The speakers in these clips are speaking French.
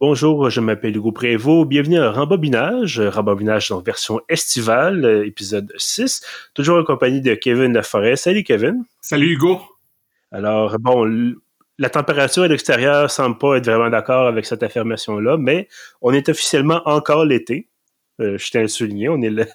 Bonjour, je m'appelle Hugo Prévost. Bienvenue à Rembobinage, Rembobinage en version estivale, épisode 6. Toujours en compagnie de Kevin Laforêt. Salut Kevin. Salut Hugo. Alors, bon, la température à l'extérieur semble pas être vraiment d'accord avec cette affirmation-là, mais on est officiellement encore l'été. Euh, je tiens à on est le,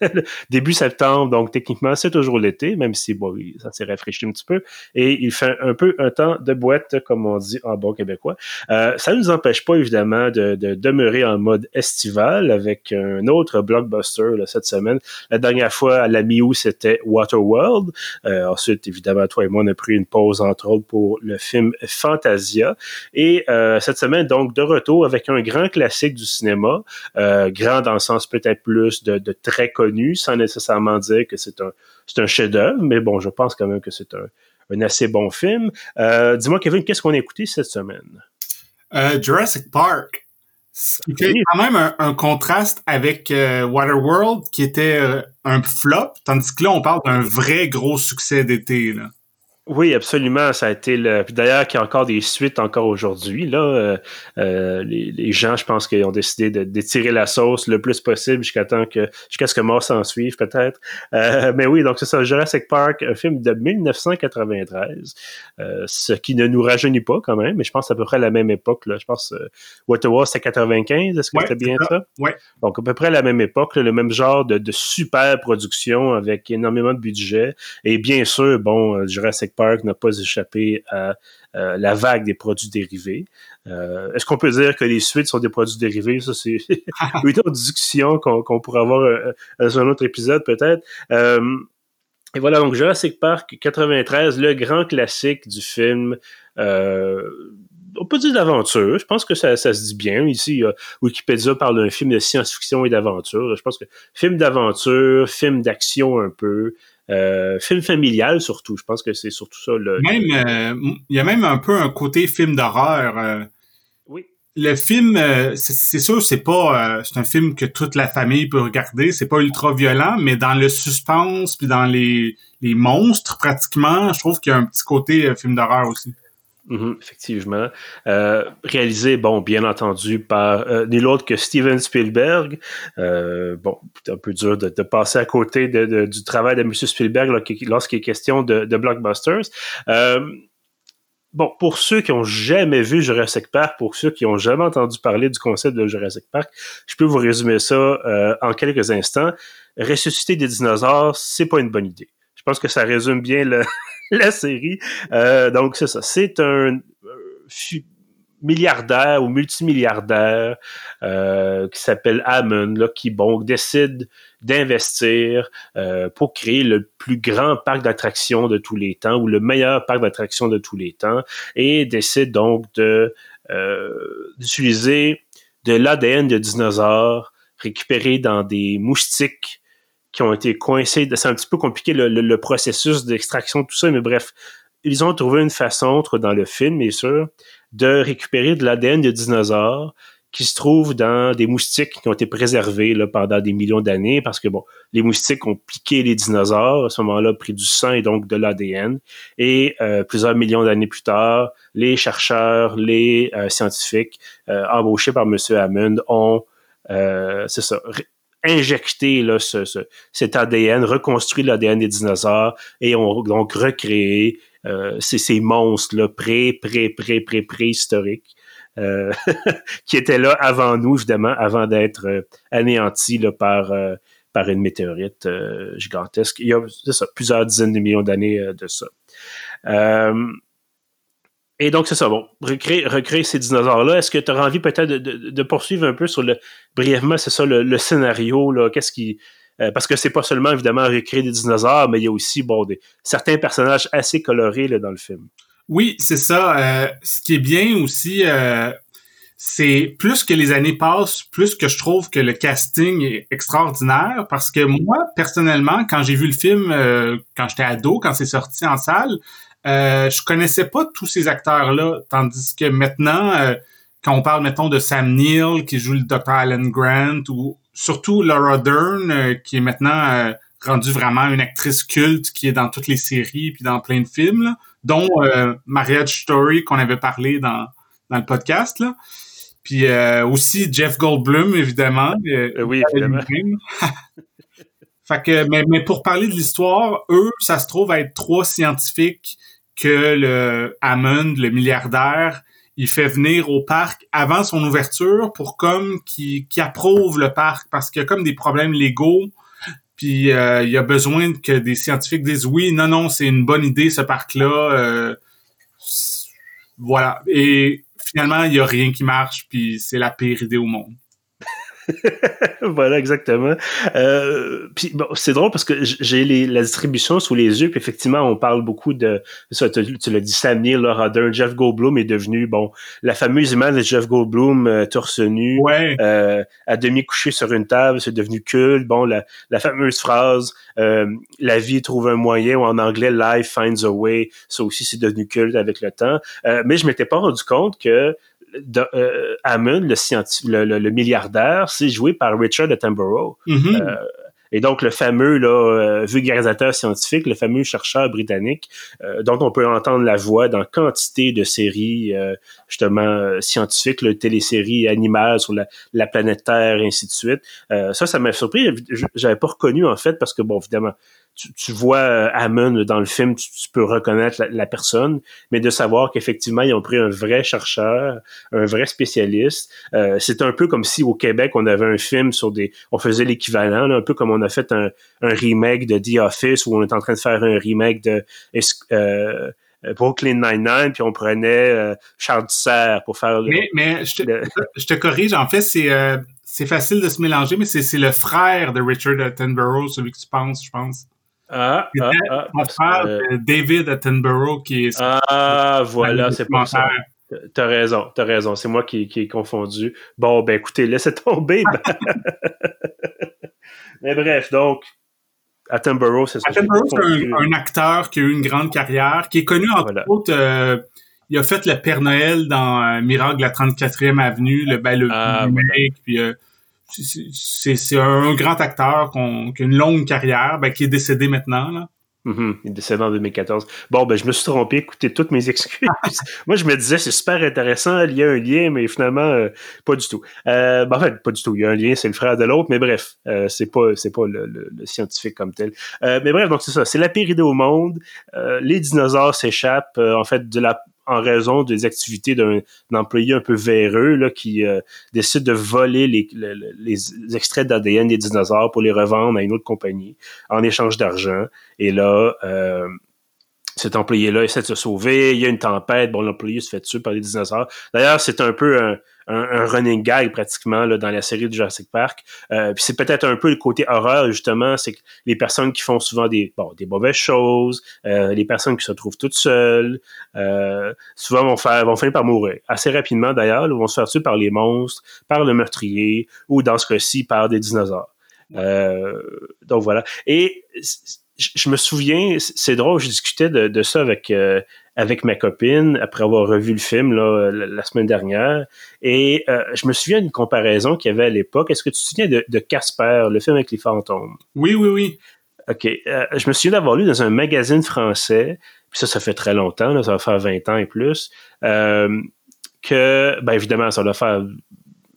début septembre, donc techniquement, c'est toujours l'été, même si bon, ça s'est rafraîchi un petit peu. Et il fait un peu un temps de boîte, comme on dit en bon québécois. Euh, ça ne nous empêche pas, évidemment, de, de, demeurer en mode estival avec un autre blockbuster là, cette semaine. La dernière fois, à la mi-août, c'était Waterworld. Euh, ensuite, évidemment, toi et moi, on a pris une pause, entre autres, pour le film Fantasia. Et euh, cette semaine, donc, de retour avec un grand classique du cinéma, grand dans le sens peut-être plus de, très connu, sans nécessairement dire que c'est un, un chef-d'œuvre, mais bon, je pense quand même que c'est un, assez bon film. Euh, dis-moi, Kevin, qu'est-ce qu'on a écouté cette semaine? Euh, Jurassic Park. Ce qui quand même un, contraste avec euh, Waterworld, qui était un flop, tandis que là, on parle d'un vrai gros succès d'été. Là. Oui, absolument. Ça a été le. D'ailleurs, qu'il y a encore des suites encore aujourd'hui. Là, euh, euh, les, gens, je pense qu'ils ont décidé d'étirer la sauce le plus possible jusqu'à temps que jusqu'à ce que mort s'en suive, peut-être. Euh, mais oui, donc c'est ça, Jurassic Park, un film de 1993, ce qui ne nous rajeunit pas quand même, mais je pense à peu près à la même époque. Là. Je pense Waterworld c'était 95. Est-ce que c'était bien ça? Oui. Donc à peu près à la même époque, le même genre de, de super production avec énormément de budget et bien sûr, bon, Jurassic Park n'a pas échappé à euh, la vague des produits dérivés. Euh, est-ce qu'on peut dire que les suites sont des produits dérivés? Ça, c'est une autre discussion qu'on pourrait avoir euh, dans un autre épisode, peut-être. et voilà, donc Jurassic Park 93, le grand classique du film. on peut dire d'aventure. Je pense que ça, ça, se dit bien. Ici, Wikipédia parle d'un film de science-fiction et d'aventure. Je pense que film d'aventure, film d'action un peu, euh, film familial surtout. Je pense que c'est surtout ça. Le, même, euh, il y a même un peu un côté film d'horreur. Euh. oui. Le film, c'est sûr, c'est pas, c'est un film que toute la famille peut regarder. C'est pas ultra violent, mais dans le suspense puis dans les, les monstres pratiquement, je trouve qu'il y a un petit côté film d'horreur aussi. Mhm, effectivement. Euh, réalisé, bon, bien entendu, par euh, nul autre que Steven Spielberg. Euh, bon, c'est un peu dur de, passer à côté du travail de M. Spielberg lorsqu'il est question de, blockbusters. Euh, bon, pour ceux qui ont jamais vu Jurassic Park, pour ceux qui ont jamais entendu parler du concept de Jurassic Park, je peux vous résumer ça en quelques instants. Ressusciter des dinosaures, c'est pas une bonne idée. Je pense que ça résume bien le, la série. Euh, donc, c'est ça. C'est un euh, milliardaire ou multimilliardaire euh, qui s'appelle Hammond, là, qui décide d'investir pour créer le plus grand parc d'attractions de tous les temps ou le meilleur parc d'attractions de tous les temps et décide donc de d'utiliser de l'ADN de dinosaures récupéré dans des moustiques qui ont été coincés. C'est un petit peu compliqué le, processus d'extraction, tout ça, mais bref, ils ont trouvé une façon, dans le film, bien sûr, de récupérer de l'ADN de dinosaures qui se trouve dans des moustiques qui ont été préservés là, pendant des millions d'années parce que bon, les moustiques ont piqué les dinosaures à ce moment-là, pris du sang et donc de l'ADN. Et euh, plusieurs millions d'années plus tard, les chercheurs, les euh, scientifiques euh, embauchés par M. Hammond ont, c'est ça, injecté là, ce, cet ADN, reconstruit l'ADN des dinosaures et ont donc recréé euh, ces, ces monstres-là pré, pré, pré, pré, préhistoriques. Euh, qui étaient là avant nous, évidemment, avant d'être euh, anéantis là, par, euh, par une météorite euh, gigantesque. Il y a ça, plusieurs dizaines de millions d'années de ça. Et donc, c'est ça. Bon, recréer, ces dinosaures-là. Est-ce que tu auras envie peut-être de, poursuivre un peu sur le brièvement, c'est ça, le, scénario, là, qu'est-ce qui. Euh, parce que c'est pas seulement évidemment recréer des dinosaures, mais il y a aussi bon des, certains personnages assez colorés là, dans le film. Oui, c'est ça. Euh, ce qui est bien aussi, euh, c'est plus que les années passent, plus que je trouve que le casting est extraordinaire. Parce que moi, personnellement, quand j'ai vu le film, quand j'étais ado, quand c'est sorti en salle, euh, je connaissais pas tous ces acteurs-là, tandis que maintenant, euh, quand on parle, mettons, de Sam Neill qui joue le Dr. Alan Grant, ou surtout Laura Dern, euh, qui est maintenant rendue vraiment une actrice culte qui est dans toutes les séries puis dans plein de films, dont Marriage Story qu'on avait parlé dans, dans le podcast. Là. Puis aussi Jeff Goldblum, évidemment. oui, évidemment. fait que, mais, mais pour parler de l'histoire, eux, ça se trouve être trois scientifiques que le Hammond, le milliardaire, il fait venir au parc avant son ouverture pour comme qui qui approuve le parc. Parce qu'il y a comme des problèmes légaux puis euh, il y a besoin que des scientifiques disent oui non non c'est une bonne idée ce parc là euh, voilà. Et finalement il y a rien qui marche puis c'est la pire idée au monde voilà, exactement. Euh, puis bon, c'est drôle parce que j'ai la distribution sous les yeux, puis effectivement, on parle beaucoup de ça. Tu, tu l'as dit, Sam Neill, Laura Dern, Jeff Goldblum est devenu bon la fameuse image de Jeff Goldblum euh, torse nu, euh, à demi couché sur une table, c'est devenu culte. Bon, la, la fameuse phrase euh, "La vie trouve un moyen" ou en anglais "Life finds a way", ça aussi c'est devenu culte avec le temps. Euh, mais je m'étais pas rendu compte que de, euh, Hammond, le, le, milliardaire, c'est joué par Richard Attenborough. Mm-hmm. Euh, et donc, le fameux là, euh, vulgarisateur scientifique, le fameux chercheur britannique, dont on peut entendre la voix dans quantité de séries, justement, scientifiques, le téléséries animales sur la, la, planète Terre, et ainsi de suite. ça, ça m'a surpris. J'avais pas reconnu, en fait, parce que, bon, évidemment, tu, vois euh, Hammond dans le film, tu, peux reconnaître la, personne, mais de savoir qu'effectivement, ils ont pris un vrai chercheur, un vrai spécialiste. Euh, c'est un peu comme si au Québec, on avait un film sur des... On faisait l'équivalent, un peu comme on a fait un, remake de The Office, où on est en train de faire un remake de... Euh, Brooklyn Nine-Nine, puis on prenait Charles Serre pour faire Mais, mais je, te, je, te, corrige, en fait, c'est c'est facile de se mélanger, mais c'est le frère de Richard Attenborough, celui que tu penses, je pense. Ah, ah, ah, mon frère, euh, David Attenborough, qui est... Ah, voilà, c'est pas ça. T'as raison, t'as raison. C'est moi qui, qui ai confondu. Bon, ben écoutez, laissez tomber. Mais bref, donc, Attenborough, c'est ça. Attenborough, c'est un, acteur qui a eu une grande carrière, qui est connu entre autres. Euh, il a fait le Père Noël dans euh, Miracle la 34e Avenue, le, ben, le ah, puis c'est un grand acteur qui a une longue carrière, ben, qui est décédé maintenant. Là. Mm-hmm. Il est décédé en 2014. Bon, ben, je me suis trompé. Écoutez toutes mes excuses. Moi, je me disais, c'est super intéressant, il y a un lien, mais finalement, euh, pas du tout. Euh, ben, en fait, pas du tout. Il y a un lien, c'est le frère de l'autre, mais bref, euh, c'est pas, c'est pas le, le, scientifique comme tel. Euh, mais bref, donc c'est ça. C'est la pire idée au monde. les dinosaures s'échappent, en fait, de la en raison des activités d'un employé un peu véreux là, qui euh, décide de voler les, extraits d'ADN des dinosaures pour les revendre à une autre compagnie en échange d'argent. Et là, euh, cet employé-là essaie de se sauver, il y a une tempête, bon, l'employé se fait tuer par les dinosaures. D'ailleurs, c'est un peu un, un, running gag pratiquement là, dans la série de Jurassic Park. Euh, puis c'est peut-être un peu le côté horreur, justement, c'est que les personnes qui font souvent des, bon, des mauvaises choses, euh, les personnes qui se trouvent toutes seules, euh, souvent vont faire vont finir par mourir. Assez rapidement d'ailleurs, vont se faire tuer par les monstres, par le meurtrier, ou dans ce cas-ci, par des dinosaures. Euh, donc voilà. Et je me souviens, c'est drôle, je discutais de, de ça avec euh, avec ma copine après avoir revu le film là, la, semaine dernière, et euh, je me souviens d'une comparaison qu'il y avait à l'époque. Est-ce que tu te souviens de, Casper, le film avec les fantômes? Oui, oui, oui. Ok, euh, je me souviens d'avoir lu dans un magazine français, puis ça, ça fait très longtemps, là, ça va faire 20 ans et plus, que, ben évidemment, ça doit faire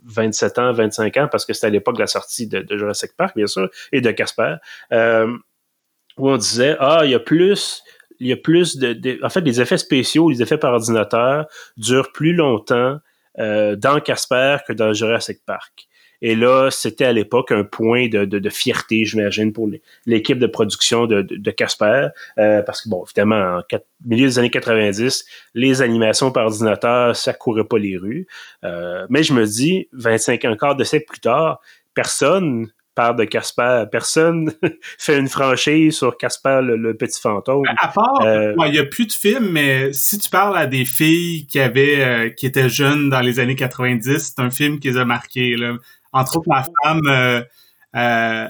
27 ans, 25 ans, parce que c'était à l'époque de la sortie de, de, Jurassic Park, bien sûr, et de Casper. Euh, où on disait ah il y a plus il y a plus de, en fait les effets spéciaux les effets par ordinateur durent plus longtemps euh, dans Casper que dans Jurassic Park. Et là c'était à l'époque un point de, de, fierté j'imagine pour l'équipe de production de, Casper euh, parce que bon évidemment en milieu des années 90 les animations par ordinateur ça courait pas les rues. Euh, mais je me dis 25 ans quart de siècle plus tard personne parle de Casper. Personne fait une franchise sur Casper le, petit fantôme. À part, euh, il n'y a plus de films, mais si tu parles à des filles qui avaient, euh, qui étaient jeunes dans les années 90, c'est un film qui les a marqués. Là. Entre autres, ma femme, euh, euh,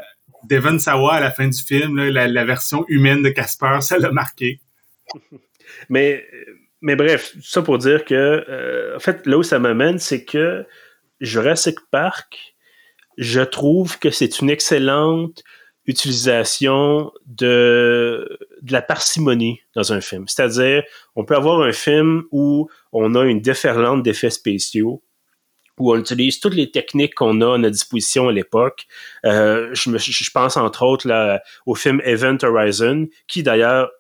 Devon Sawa, à la fin du film, la, version humaine de Casper, ça l'a marqué. mais, mais bref, ça pour dire que, en fait, là où ça m'amène, c'est que Jurassic Park, je trouve que c'est une excellente utilisation de, de la parcimonie dans un film. C'est-à-dire, on peut avoir un film où on a une déferlante d'effets spéciaux, où on utilise toutes les techniques qu'on a à notre disposition à l'époque. Euh, je, je, pense entre autres là, au film Event Horizon, qui d'ailleurs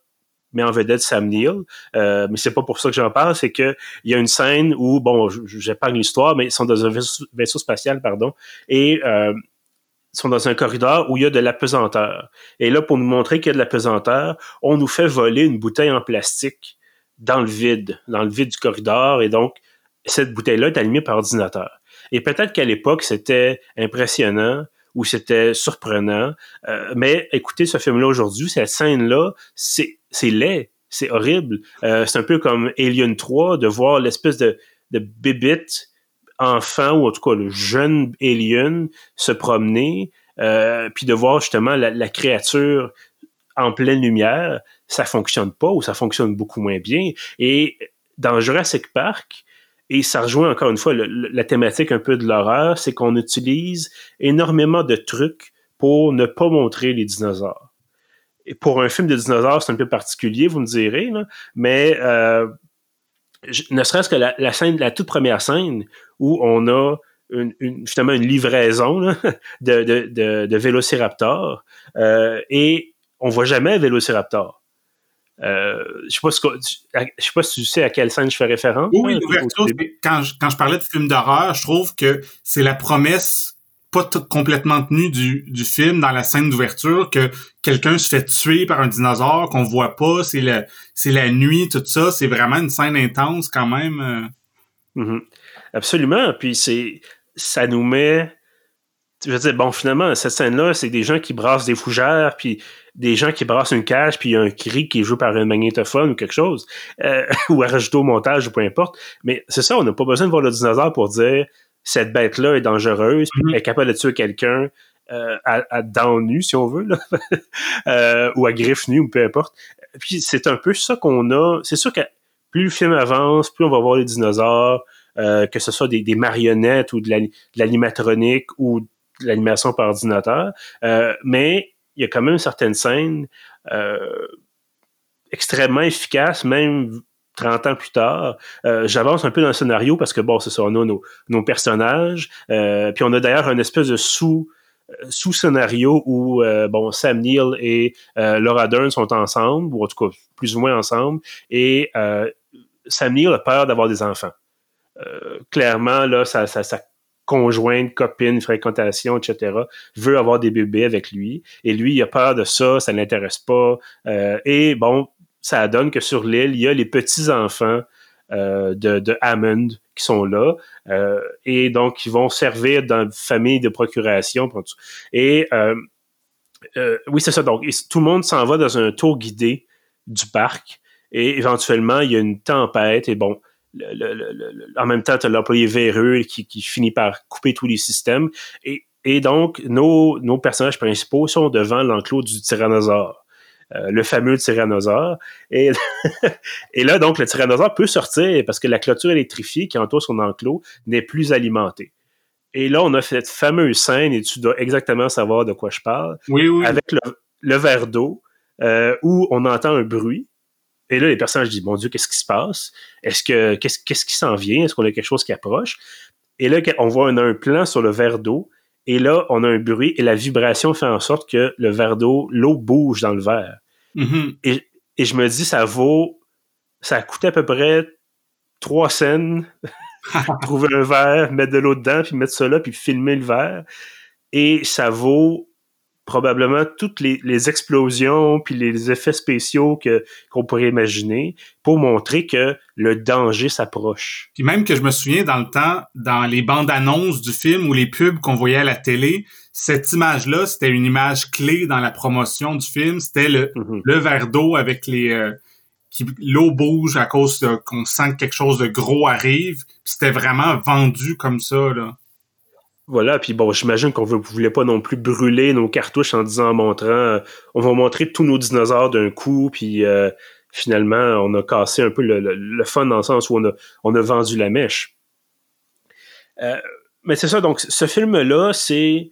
met en vedette Sam Neill. Euh, mais c'est pas pour ça que j'en parle, c'est que il y a une scène où, bon, j'épargne l'histoire, mais ils sont dans un vaisseau, spatial, pardon, et euh, sont dans un corridor où il y a de la pesanteur. Et là, pour nous montrer qu'il y a de la pesanteur, on nous fait voler une bouteille en plastique dans le vide, dans le vide du corridor, et donc cette bouteille-là est allumée par ordinateur. Et peut-être qu'à l'époque, c'était impressionnant ou c'était surprenant, euh, mais écoutez ce film-là aujourd'hui, cette scène-là, c'est c'est laid, c'est horrible. Euh, c'est un peu comme Alien 3 de voir l'espèce de, de enfant ou en tout cas le jeune alien se promener, euh, puis de voir justement la, la, créature en pleine lumière, ça fonctionne pas ou ça fonctionne beaucoup moins bien. Et dans Jurassic Park, et ça rejoint encore une fois la thématique un peu de l'horreur, c'est qu'on utilise énormément de trucs pour ne pas montrer les dinosaures. Et pour un film de dinosaures, c'est un peu particulier, vous me direz, mais euh, ne serait-ce que la, scène, la toute première scène où on a une, justement une livraison de, de, de, de Vélociraptor euh, et on voit jamais Vélociraptor. Euh, je ne sais, pas si tu sais à quelle scène je fais référence. Oui, hein, l'ouverture, quand je, quand je parlais de film d'horreur, je trouve que c'est la promesse pas complètement tenue du, du film dans la scène d'ouverture que quelqu'un se fait tuer par un dinosaure qu'on voit pas, c'est la, c'est la nuit, tout ça. C'est vraiment une scène intense quand même. Euh. Mm-hmm. Absolument. Puis c'est ça nous met je veux dire, bon, finalement, cette scène-là, c'est des gens qui brassent des fougères, puis des gens qui brassent une cage, puis il y a un cri qui est joué par un magnétophone ou quelque chose, euh, ou à rajouter au montage, ou peu importe. Mais c'est ça, on n'a pas besoin de voir le dinosaure pour dire cette bête-là est dangereuse, mm-hmm. elle est capable de tuer quelqu'un euh, à, à dents nues, si on veut, là. euh, ou à griffes nues, ou peu importe. Puis c'est un peu ça qu'on a. C'est sûr que plus le film avance, plus on va voir les dinosaures, euh, que ce soit des, des marionnettes ou de l'animatronique ou de l'animation par ordinateur. Euh, mais il y a quand même certaines scènes euh, extrêmement efficaces, même 30 ans plus tard. Euh, j'avance un peu dans le scénario parce que, bon, c'est ça, on a nos, nos personnages. Euh, puis on a d'ailleurs un espèce de sous sous-scénario où bon Sam Neill et Laura Dern sont ensemble, ou en tout cas plus ou moins ensemble, et Sam Neill a peur d'avoir des enfants. clairement, là, ça, ça, ça conjointe, copine, fréquentation, etc., veut avoir des bébés avec lui. Et lui, il a peur de ça, ça l'intéresse pas. Euh, et bon, ça donne que sur l'île, il y a les petits-enfants euh, de, Hammond qui sont là. Euh, et donc, ils vont servir dans une famille de procuration. Et oui, c'est ça. Donc, tout le monde s'en va dans un tour guidé du parc. Et éventuellement, il y a une tempête. Et bon, en même temps, tu as l'employé véreux qui, finit par couper tous les systèmes. Et, donc, nos, nos, personnages principaux sont devant l'enclos du tyrannosaure. Euh, le fameux tyrannosaure. Et, et là, donc, le tyrannosaure peut sortir parce que la clôture électrifiée qui entoure son enclos n'est plus alimentée. Et là, on a cette fameuse scène, et tu dois exactement savoir de quoi je parle, oui, oui. avec le, verre d'eau, euh, où on entend un bruit, et là, les personnages disent, mon Dieu, qu'est-ce qui se passe? Est-ce que, qu'est-ce, qu'est-ce qui s'en vient? Est-ce qu'on a quelque chose qui approche? Et là, on voit un, un plan sur le verre d'eau. Et là, on a un bruit et la vibration fait en sorte que le verre d'eau, l'eau bouge dans le verre. Mm-hmm. et, et, je me dis, ça vaut, ça a coûté à peu près trois scènes, trouver un verre, mettre de l'eau dedans, puis mettre ça là, puis filmer le verre. Et ça vaut probablement toutes les, explosions puis les effets spéciaux que qu'on pourrait imaginer pour montrer que le danger s'approche. Puis même que je me souviens dans le temps, dans les bandes annonces du film ou les pubs qu'on voyait à la télé, cette image-là, c'était une image clé dans la promotion du film. C'était le, mm-hmm. le verre d'eau avec les euh, qui l'eau bouge à cause qu'on sent que quelque chose de gros arrive. C'était vraiment vendu comme ça là. Voilà, puis bon, j'imagine qu'on ne voulait pas non plus brûler nos cartouches en disant, en montrant, euh, on va montrer tous nos dinosaures d'un coup, puis euh, finalement, on a cassé un peu le, fun dans le sens où on a, on a vendu la mèche. Euh, mais c'est ça, donc ce film-là, c'est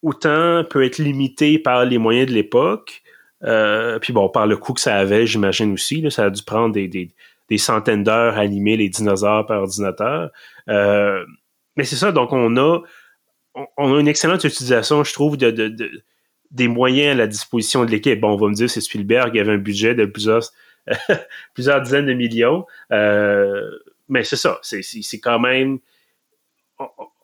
autant peut être limité par les moyens de l'époque, puis bon, par le coût que ça avait, j'imagine aussi, ça a dû prendre des, des, des centaines d'heures à animer les dinosaures par ordinateur. Mais c'est ça, donc on a, on, a une excellente utilisation, je trouve, de, de, des moyens à la disposition de l'équipe. Bon, on va me dire, c'est Spielberg, il avait un budget de plusieurs, plusieurs dizaines de millions. Euh, mais c'est ça, c'est quand même.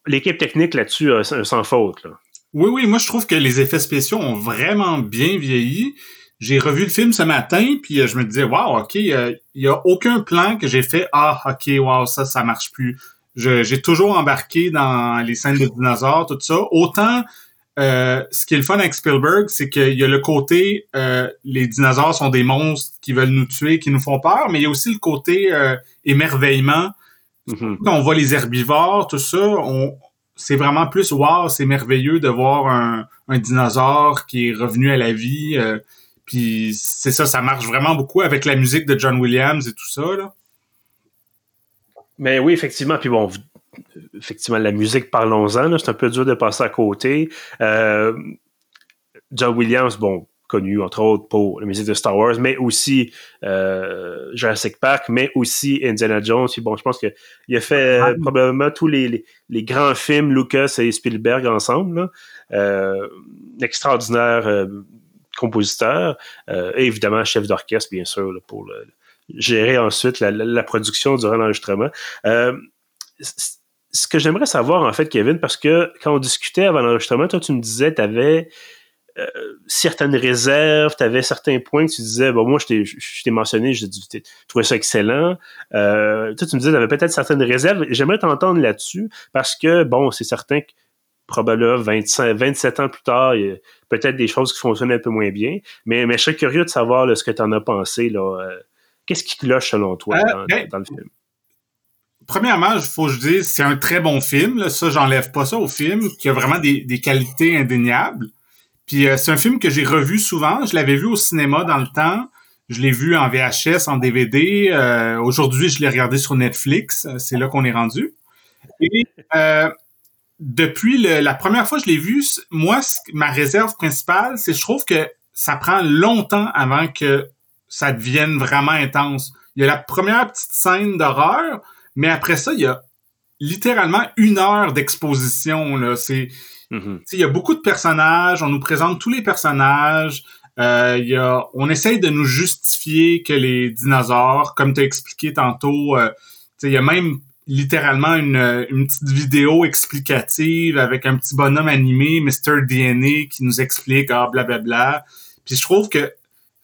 L'équipe technique là-dessus, sans faute. Oui, oui, moi je trouve que les effets spéciaux ont vraiment bien vieilli. J'ai revu le film ce matin, puis euh, je me disais, wow, ok, il y a aucun plan que j'ai fait, ah, ok, wow, ça, ça marche plus. J'ai toujours embarqué dans les scènes de dinosaures, tout ça. Autant, euh, ce qui est le fun avec Spielberg, c'est qu'il y a le côté, euh, les dinosaures sont des monstres qui veulent nous tuer, qui nous font peur, mais il y a aussi le côté émerveillement. Mm-hmm. Quand on voit les herbivores, tout ça, on, c'est vraiment plus wow, c'est merveilleux de voir un, un, dinosaure qui est revenu à la vie. Puis c'est ça, ça marche vraiment beaucoup avec la musique de John Williams et tout ça. Là. Mais oui, effectivement. Puis bon, effectivement, la musique, parlons-en. C'est un peu dur de passer à côté. Euh, John Williams, bon, connu entre autres pour la musique de Star Wars, mais aussi euh, Jurassic Park, mais aussi Indiana Jones. Puis bon, je pense qu'il a fait euh, probablement tous les, les, grands films Lucas et Spielberg ensemble. Là. extraordinaire compositeur euh, et évidemment chef d'orchestre, bien sûr, pour gérer ensuite la, production durant l'enregistrement. Euh, ce que j'aimerais savoir, en fait, Kevin, parce que quand on discutait avant l'enregistrement, toi, tu me disais, tu avais euh, certaines réserves, tu avais certains points que tu disais, bon, moi, je t'ai mentionné, je trouvais ça excellent. toi, tu me disais, tu avais peut-être certaines réserves. J'aimerais t'entendre là-dessus parce que, bon, c'est certain que probablement 25, 27 ans plus tard, il y a peut-être des choses qui fonctionnent un peu moins bien. Mais, mais je serais curieux de savoir ce que tu en as pensé. Là. Euh, qu'est-ce qui cloche selon toi euh, ben, dans, le film? Premièrement, il faut que je dise, c'est un très bon film. Là. Ça, j'enlève pas ça au film, qui a vraiment des, qualités indéniables. Puis euh, c'est un film que j'ai revu souvent. Je l'avais vu au cinéma dans le temps. Je l'ai vu en VHS, en DVD. Aujourd'hui, je l'ai regardé sur Netflix. C'est là qu'on est rendu. Et depuis la première fois que je l'ai vu, moi, ma réserve principale, c'est je trouve que ça prend longtemps avant que ça devienne vraiment intense. Il y a la première petite scène d'horreur, mais après ça, il y a littéralement une heure d'exposition. Là, c'est, mm-hmm. il y a beaucoup de personnages. On nous présente tous les personnages. Euh, il y a, on essaye de nous justifier que les dinosaures, comme tu as expliqué tantôt, euh, il y a même littéralement une, une petite vidéo explicative avec un petit bonhomme animé, Mr. DNA, qui nous explique, ah, blablabla. Puis je trouve que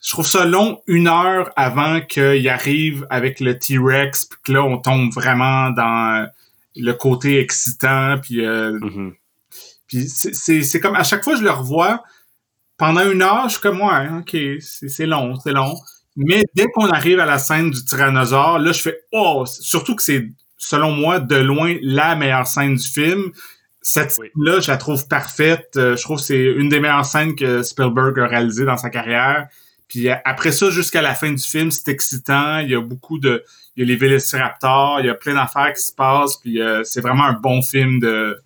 je trouve ça long une heure avant qu'il arrive avec le T-Rex, puis que là, on tombe vraiment dans le côté excitant, puis... Euh, mm-hmm. Puis c'est comme, à chaque fois que je le revois, pendant une heure, je suis comme, ouais, OK, c'est long, c'est long. Mais dès qu'on arrive à la scène du tyrannosaure, là, je fais, oh, surtout que c'est selon moi, de loin, la meilleure scène du film. Cette scène-là, je la trouve parfaite. Euh, je trouve que c'est une des meilleures scènes que Spielberg a réalisées dans sa carrière. Puis euh, après ça, jusqu'à la fin du film, c'est excitant. Il y a beaucoup de... Il y a les Vélociraptors, il y a plein d'affaires qui se passent. Puis euh, c'est vraiment un bon film de,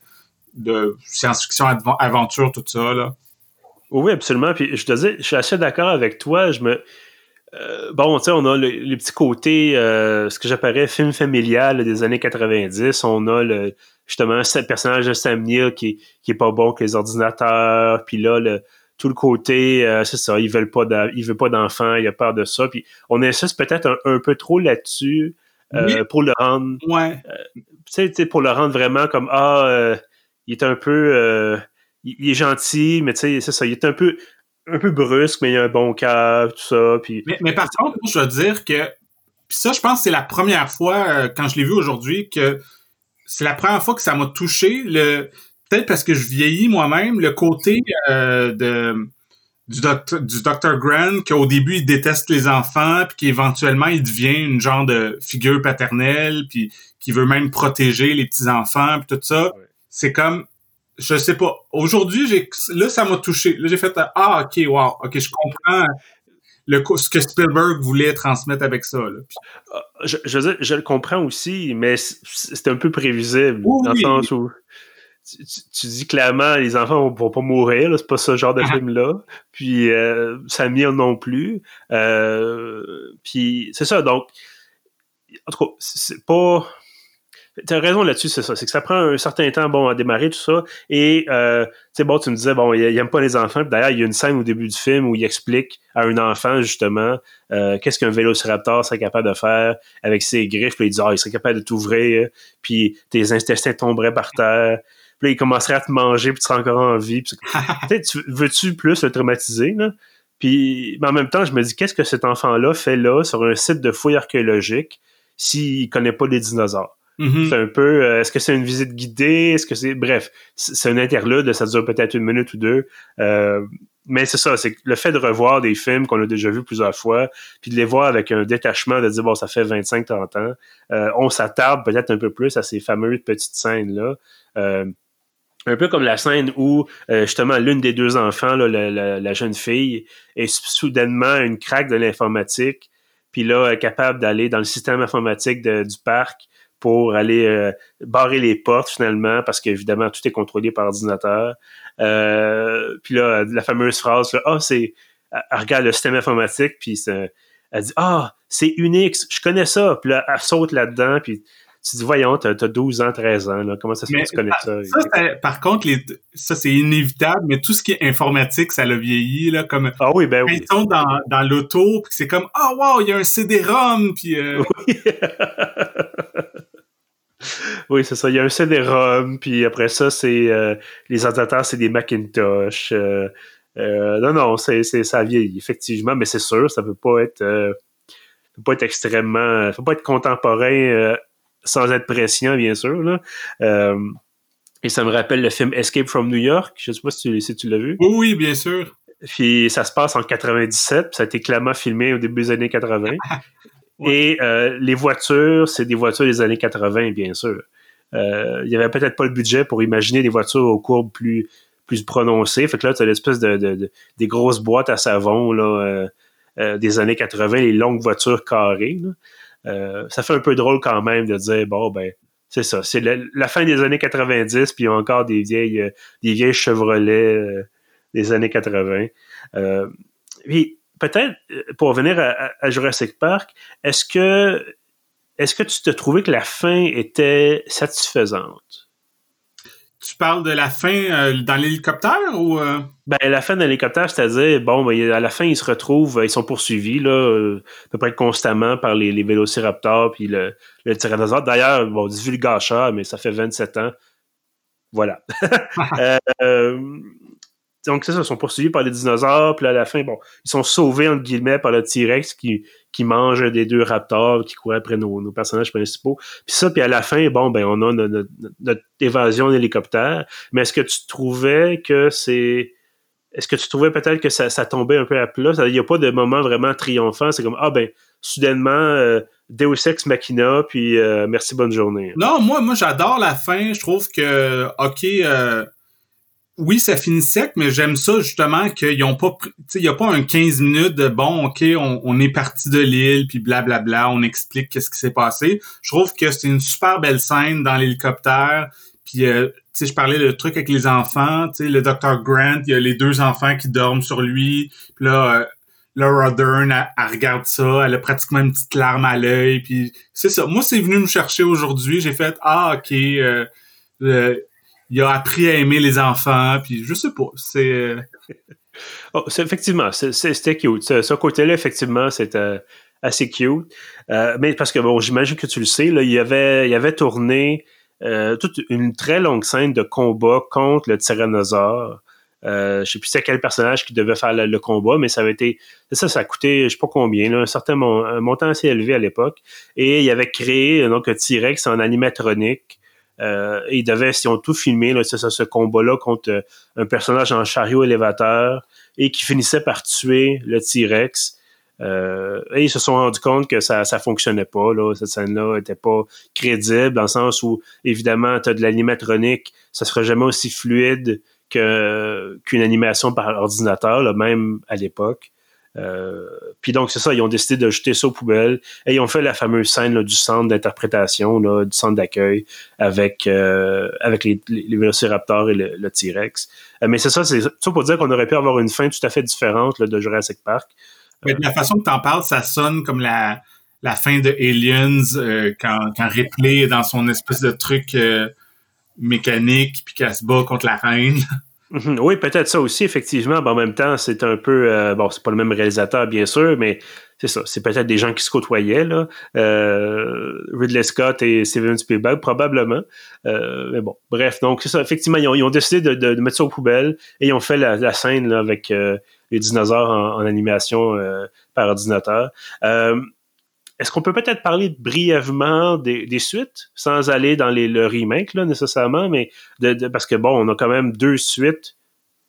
de science-fiction, aventure, tout ça. Là. Oui, absolument. Puis je te dis, je suis assez d'accord avec toi. Je me euh, bon, tu sais, on a les petits côtés, ce que j'appellerais film familial des années 90. On a le, justement un personnage de Sam Neill qui, qui est pas bon que les ordinateurs. Puis là, le, tout le côté, euh, c'est ça, ils veulent pas, il veut pas d'enfants, il a peur de ça. Puis on insiste peut-être un, peu trop là-dessus pour le rendre, ouais. tu sais, pour le rendre vraiment comme ah, il est un peu, il, est gentil, mais tu sais, c'est ça, il est un peu un peu brusque, mais il a un bon cœur, tout ça. Puis... Mais, par contre, je veux dire que puis ça, je pense que c'est la première fois, euh, quand je l'ai vu aujourd'hui, que c'est la première fois que ça m'a touché. Le Peut-être parce que je vieillis moi-même, le côté euh, de du docteur, du Dr. Grant, qu'au début, il déteste les enfants, puis qu'éventuellement, il devient une genre de figure paternelle, puis qui veut même protéger les petits-enfants, puis tout ça. C'est comme, je sais pas. Aujourd'hui, j'ai là, ça m'a touché. Là, j'ai fait Ah, ok, wow, ok, je comprends le, ce que Spielberg voulait transmettre avec ça. Là. Ah, je, je, je, le comprends aussi, mais c'est un peu prévisible. dans le sens où tu, dis clairement les enfants vont, pas mourir, c'est pas ce genre de ah. film-là. Puis euh, Samir non plus. Euh, puis c'est ça, donc en tout cas, c'est pas T'as raison là-dessus, c'est ça. C'est que ça prend un certain temps, bon, à démarrer tout ça. Et, euh, tu sais, bon, tu me disais, bon, il, il aime pas les enfants. D'ailleurs, il y a une scène au début du film où il explique à un enfant, justement, euh, qu'est-ce qu'un vélociraptor serait capable de faire avec ses griffes. Puis il dit, ah, il serait capable de t'ouvrir, puis tes intestins tomberaient par terre. Puis là, il commencerait à te manger, puis tu serais encore en vie. Puis, tu veux-tu plus le traumatiser, là? Puis, mais en même temps, je me dis, qu'est-ce que cet enfant-là fait là sur un site de fouilles archéologiques s'il connaît pas les dinosaures? Mhm. C'est un peu, euh, est-ce que c'est une visite guidée? Est-ce que c'est, bref, c'est un interlude, ça dure peut-être une minute ou deux. Euh, mais c'est ça, c'est que le fait de revoir des films qu'on a déjà vus plusieurs fois, puis de les voir avec un détachement, de dire, bon, ça fait 25-30 ans, euh, on s'attarde peut-être un peu plus à ces fameuses petites scènes-là. Un peu comme la scène où, euh, justement, l'une des deux enfants, là, la, jeune fille, est soudainement une craque de l'informatique, puis là, est capable d'aller dans le système informatique du parc pour aller euh, barrer les portes, finalement, parce qu'évidemment, tout est contrôlé par ordinateur. Euh, puis là, la fameuse phrase, là, ah, c'est... Elle regarde le système informatique, puis elle dit, ah, c'est Unix, je connais ça. Puis là, elle saute là-dedans, puis tu dis, voyons, t'as as 12 ans, 13 ans, là, comment ça se fait Mais que tu connais ça? Ça, c'est- par contre, les, ça, c'est inévitable, mais tout ce qui est informatique, ça l'a vieilli, là, comme Ah oui, ben oui. ils sont dans, dans l'auto, puis c'est comme, ah, wow, il y a un CD-ROM, puis euh, oui, c'est ça. Il y a un CD-ROM, puis après ça, c'est euh, les ordinateurs, c'est des Macintosh. euh, non, non, c'est, ça vieillit, effectivement, mais c'est sûr, ça peut pas être, ça peut pas être extrêmement, ça peut pas être contemporain euh, sans être prescient, bien sûr. Là. Euh, et ça me rappelle le film Escape from New York. Je sais pas si tu, si tu l'as vu. oui, oui, bien sûr. Puis ça se passe en 97, puis ça a été clairement filmé au début des années 80. Et euh, les voitures, c'est des voitures des années 80, bien sûr. Euh, il y avait peut-être pas le budget pour imaginer des voitures aux courbes plus plus prononcées. Fait que là, tu as l'espèce de, de, de- des grosses boîtes à savon là, euh, des années 80, les longues voitures carrées. là. Euh, ça fait un peu drôle quand même de dire bon ben c'est ça, c'est la, fin des années 90, puis il y a encore des vieilles euh, des vieilles Chevrolet euh, des années 80. Euh, puis peut-être pour revenir à- à Jurassic Park, est-ce que est-ce que tu te trouvais que la fin était satisfaisante? Tu parles de la fin euh, dans l'hélicoptère ou... euh? Ben, la fin de l'hélicoptère, c'est-à-dire, bon, ben, à la fin, ils se retrouvent, ils sont poursuivis, là, euh, à peu près constamment par les, les vélociraptors puis le, le tyrannosaure. D'ailleurs, bon, on dit vu le gâcheur, mais ça fait 27 ans. Voilà. Donc, ça, ils sont poursuivis par les dinosaures, puis à la fin, bon, ils sont sauvés, entre guillemets, par le T-Rex qui, qui mange des deux raptors qui courent après nos, nos personnages principaux. Puis ça, puis à la fin, bon, ben, on a notre évasion d'hélicoptère. Mais est-ce que tu trouvais que c'est est-ce que tu trouvais peut-être que ça, ça tombait un peu à plat? Il n'y a pas de moment vraiment triomphant. C'est comme, ah ben, soudainement, euh, Deus Ex Machina, puis euh, merci, bonne journée. Non, moi, moi j'adore la fin. Je trouve que, OK, euh, oui, ça finit sec, mais j'aime ça justement qu'ils ont pas... il n'y a pas un 15 minutes de, bon, OK, on, est parti de l'île, puis blablabla, on explique qu'est-ce qui s'est passé. Je trouve que c'est une super belle scène dans l'hélicoptère. Puis, euh, tu je parlais le truc avec les enfants, tu sais, le Dr. Grant, il y a les deux enfants qui dorment sur lui. Puis là, euh, Laura Dern, elle, regarde ça, elle a pratiquement une petite larme à l'œil. Puis c'est ça. Moi, c'est venu me chercher aujourd'hui. J'ai fait ah ok, euh, il a appris à aimer les enfants. Puis je sais pas. C'est euh, Oh, effectivement, c'était cute. Ce, côté-là, effectivement, c'était assez cute. Euh, mais parce que, bon, j'imagine que tu le sais, là, il avait, il avait tourné euh, toute une très longue scène de combat contre le tyrannosaure. Euh, je sais plus c'est quel personnage qui devait faire le, combat, mais ça avait été ça, ça a coûté je sais pas combien, là, un certain un montant assez élevé à l'époque. Et il avait créé euh, donc un T-Rex en animatronique. Euh, ils devaient, si ont tout filmé, là, ça, ce combat-là contre euh, un personnage en chariot élévateur et qui finissait par tuer le T-Rex. Euh, et ils se sont rendus compte que ça ça fonctionnait pas là, cette scène-là était pas crédible dans le sens où évidemment tu as de l'animatronique, ça sera jamais aussi fluide qu'une animation par ordinateur là, même à l'époque. Euh, puis donc c'est ça, ils ont décidé de jeter ça aux poubelles et ils ont fait la fameuse scène du centre d'interprétation, du centre d'accueil avec euh, avec les, les, les vélociraptors et le, T-Rex. Euh, mais c'est ça, c'est ça pour dire qu'on aurait pu avoir une fin tout à fait différente de Jurassic Park. mais de la façon que t'en parles, ça sonne comme la fin de Aliens quand, Ripley est dans son espèce de truc mécanique puis qu'elle se bat contre la reine. Mhm. Oui, peut-être ça aussi, effectivement. en même temps, c'est un peu. Euh, bon, c'est pas le même réalisateur, bien sûr, mais c'est ça. C'est peut-être des gens qui se côtoyaient, là. Ridley Scott et Steven Spielberg, probablement. mais bon, bref. Donc, c'est ça. Effectivement, ils ont, décidé de, mettre ça aux poubelles et ils ont fait la, scène là, avec les dinosaures en, animation par ordinateur. Est-ce qu'on peut peut-être parler brièvement des, suites, sans aller dans les, le remake, là, nécessairement, mais de, parce que bon, on a quand même deux suites.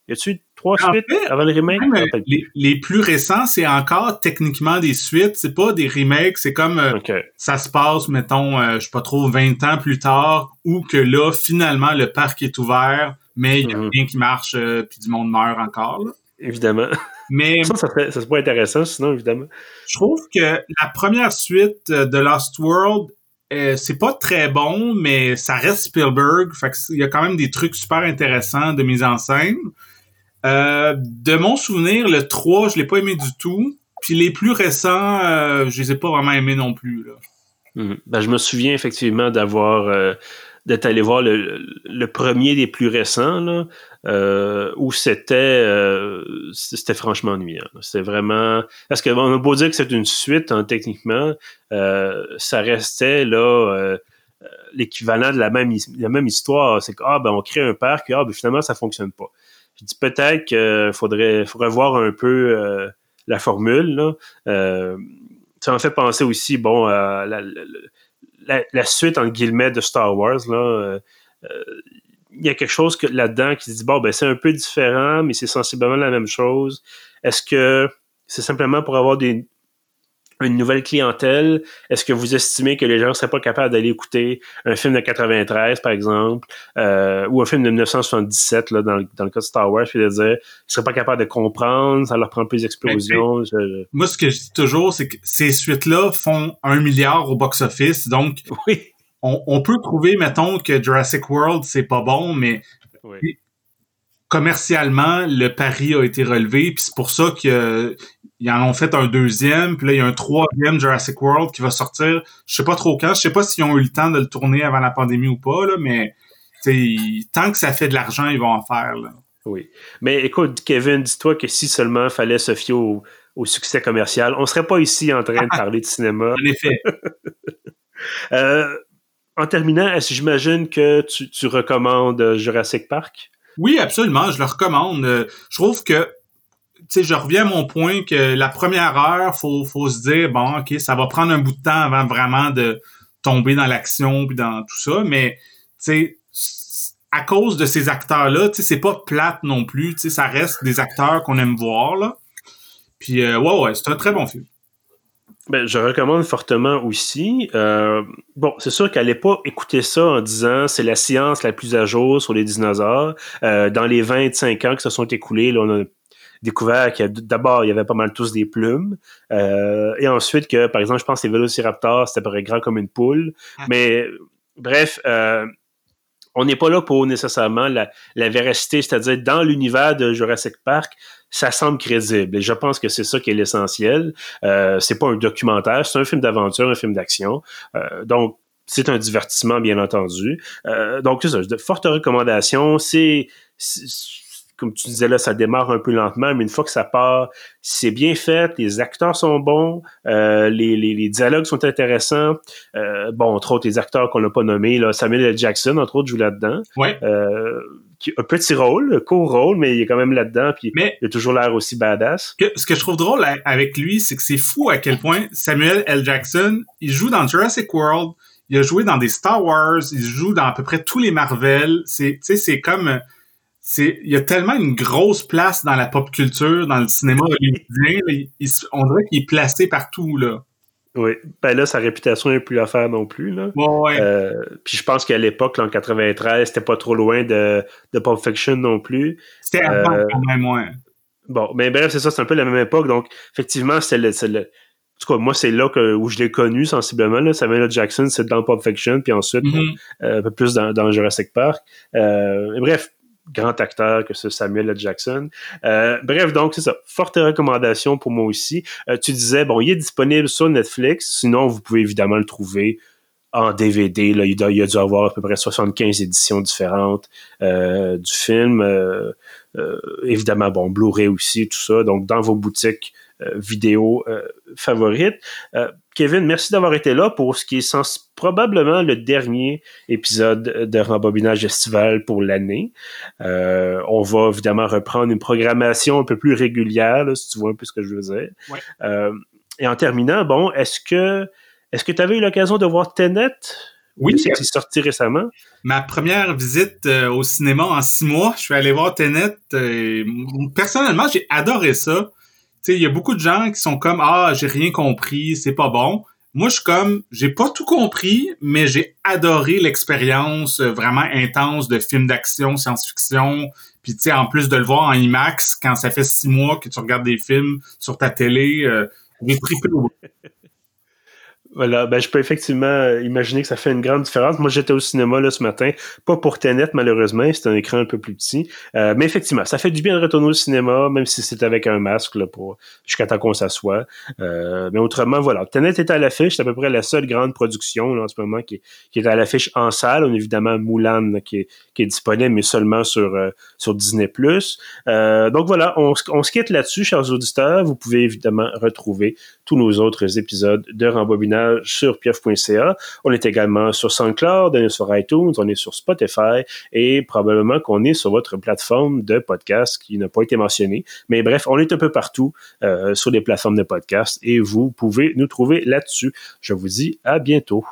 Y a-tu trois suites avant le remake? les, plus récents, c'est encore techniquement des suites, c'est pas des remakes, c'est comme euh, ça se passe, mettons, euh, je sais pas trop, 20 ans plus tard, ou que là, finalement, le parc est ouvert, mais il y a mhm. rien qui marche, euh, puis du monde meurt encore. Là. Évidemment. Mais ça, ça serait, ça serait intéressant, sinon, évidemment. Je trouve que la première suite de Lost World, euh, c'est pas très bon, mais ça reste Spielberg. Fait il y a quand même des trucs super intéressants de mise en scène. Euh, de mon souvenir, le 3, je l'ai pas aimé du tout. Puis les plus récents, euh, je les ai pas vraiment aimés non plus. Là. Mhm. Ben, je me souviens effectivement d'avoir euh, d'être allé voir le, le, premier des plus récents là, euh, où c'était euh, c'était franchement ennuyant. C'était vraiment parce que on a dire que c'est une suite hein, techniquement, euh, ça restait là euh, l'équivalent de la même la même histoire. C'est que ah ben on crée un parc, ah ben finalement ça fonctionne pas. Je dis peut-être qu'il faudrait, faudrait voir un peu la formule. Là. ça m'a fait penser aussi bon à la, la, la, suite en guillemets de Star Wars là il y a quelque chose là-dedans qui se dit bon ben c'est un peu différent mais c'est sensiblement la même chose. Est-ce que c'est simplement pour avoir des une nouvelle clientèle? Est-ce que vous estimez que les gens ne seraient pas capables d'aller écouter un film de 93 par exemple euh, ou un film de 1977 là, dans, le, dans le cas de Star Wars puis de dire ils seraient pas capables de comprendre ça leur prend plus d'explosions moi ce que je dis toujours c'est que ces suites là font un milliard au box-office donc oui on, peut trouver, mettons, que Jurassic World, c'est pas bon, mais commercialement, le pari a été relevé, puis c'est pour ça qu'ils en ont fait un deuxième, puis là, il y a un troisième Jurassic World qui va sortir, je sais pas trop quand, je sais pas s'ils ont eu le temps de le tourner avant la pandémie ou pas, là, mais tant que ça fait de l'argent, ils vont en faire. Là. Oui. Mais écoute, Kevin, dis-toi que si seulement fallait se fier au, succès commercial, on serait pas ici en train de parler de cinéma. En effet. euh, en terminant, est-ce j'imagine que tu, recommandes euh, Jurassic Park? Oui, absolument, je le recommande. Euh, je trouve que tu sais, je reviens à mon point que la première heure, faut, faut se dire, bon, OK, ça va prendre un bout de temps avant vraiment de tomber dans l'action puis dans tout ça, mais, tu sais, à cause de ces acteurs-là, tu sais, c'est pas plate non plus, tu sais, ça reste des acteurs qu'on aime voir, là. Puis, euh, ouais, ouais, c'est un très bon film. Ben, je recommande fortement aussi. Euh, bon, c'est sûr qu'elle pas écouter ça en disant c'est la science la plus à jour sur les dinosaures. Euh, dans les 25 ans qui se sont écoulés, là, on a découvert que d'abord, il y avait pas mal tous des plumes. Euh, et ensuite que, par exemple, je pense que les vélociraptors, c'était pas grand comme une poule. Ah. Mais bref, euh, on n'est pas là pour nécessairement la, la véracité, c'est-à-dire dans l'univers de Jurassic Park, ça semble crédible. Et je pense que c'est ça qui est l'essentiel. Euh, c'est pas un documentaire, c'est un film d'aventure, un film d'action. Euh, donc, c'est un divertissement, bien entendu. Euh, donc, c'est ça, de fortes recommandations. C'est comme tu disais là, ça démarre un peu lentement, mais une fois que ça part, c'est bien fait, les acteurs sont bons, euh, les, les, les, dialogues sont intéressants. Euh, bon, entre autres, les acteurs qu'on n'a pas nommés, là, Samuel L. Jackson, entre autres, joue là-dedans. Ouais. Euh, un petit rôle, un court rôle, mais il est quand même là-dedans, puis mais, il a toujours l'air aussi badass. ce que je trouve drôle avec lui, c'est que c'est fou à quel point Samuel L. Jackson, il joue dans Jurassic World, il a joué dans des Star Wars, il joue dans à peu près tous les Marvel. C'est, tu sais, c'est comme c'est il y a tellement une grosse place dans la pop culture, dans le cinéma hollywoodien, on dirait qu'il est placé partout là. Oui, ben là sa réputation n'est plus à faire non plus là. ouais. Euh, puis je pense qu'à l'époque en 93, c'était pas trop loin de de Pulp Fiction non plus. C'était avant euh, quand même ouais. Bon, mais bref, c'est ça, c'est un peu la même époque donc effectivement, c'était le, le en tout cas, moi, c'est là que, où je l'ai connu sensiblement. Là. Samuel L. Jackson, c'est dans Pulp Fiction, puis ensuite, mm-hmm. euh, un peu plus dans, dans Jurassic Park. Euh, bref, grand acteur que ce Samuel L. Jackson. bref, donc c'est ça. Forte recommandation pour moi aussi. tu disais, bon, il est disponible sur Netflix. Sinon, vous pouvez évidemment le trouver en DVD. Là, il, il a dû avoir à peu près 75 éditions différentes du film. évidemment, bon, Blu-ray aussi, tout ça. Donc, dans vos boutiques euh, vidéo euh, favorite. Euh, Kevin, merci d'avoir été là pour ce qui est sens probablement le dernier épisode de Rembobinage estival pour l'année. on va évidemment reprendre une programmation un peu plus régulière, si tu vois un peu ce que je veux dire. et en terminant, bon, est-ce que est-ce que tu avais eu l'occasion de voir Tenet? Oui. C'est sorti récemment. Ma première visite au cinéma en six mois, je suis allé voir Tenet. personnellement, j'ai adoré ça il y a beaucoup de gens qui sont comme ah j'ai rien compris, c'est pas bon. Moi je suis comme j'ai pas tout compris, mais j'ai adoré l'expérience euh, vraiment intense de film d'action, science-fiction. Puis tu sais en plus de le voir en IMAX quand ça fait six mois que tu regardes des films sur ta télé, euh, j'ai Voilà, ben je peux effectivement euh, imaginer que ça fait une grande différence. Moi, j'étais au cinéma là ce matin, pas pour Tenet malheureusement, c'est un écran un peu plus petit, euh, mais effectivement, ça fait du bien de retourner au cinéma, même si c'est avec un masque là pour jusqu'à temps qu'on s'assoit. Euh, mais autrement, voilà, Tenet est à l'affiche, c'est à peu près la seule grande production là, en ce moment qui, qui est à l'affiche en salle. On a évidemment Moulin qui, est, qui est disponible, mais seulement sur sur Disney+. donc voilà, on, on se quitte là-dessus, chers auditeurs. Vous pouvez évidemment retrouver tous nos autres épisodes de Rembobinage sur pief.ca. On est également sur SoundCloud, on est sur iTunes, on est sur Spotify et probablement qu'on est sur votre plateforme de podcast qui n'a pas été mentionnée. Mais bref, on est un peu partout euh, sur les plateformes de podcast et vous pouvez nous trouver là-dessus. Je vous dis à bientôt.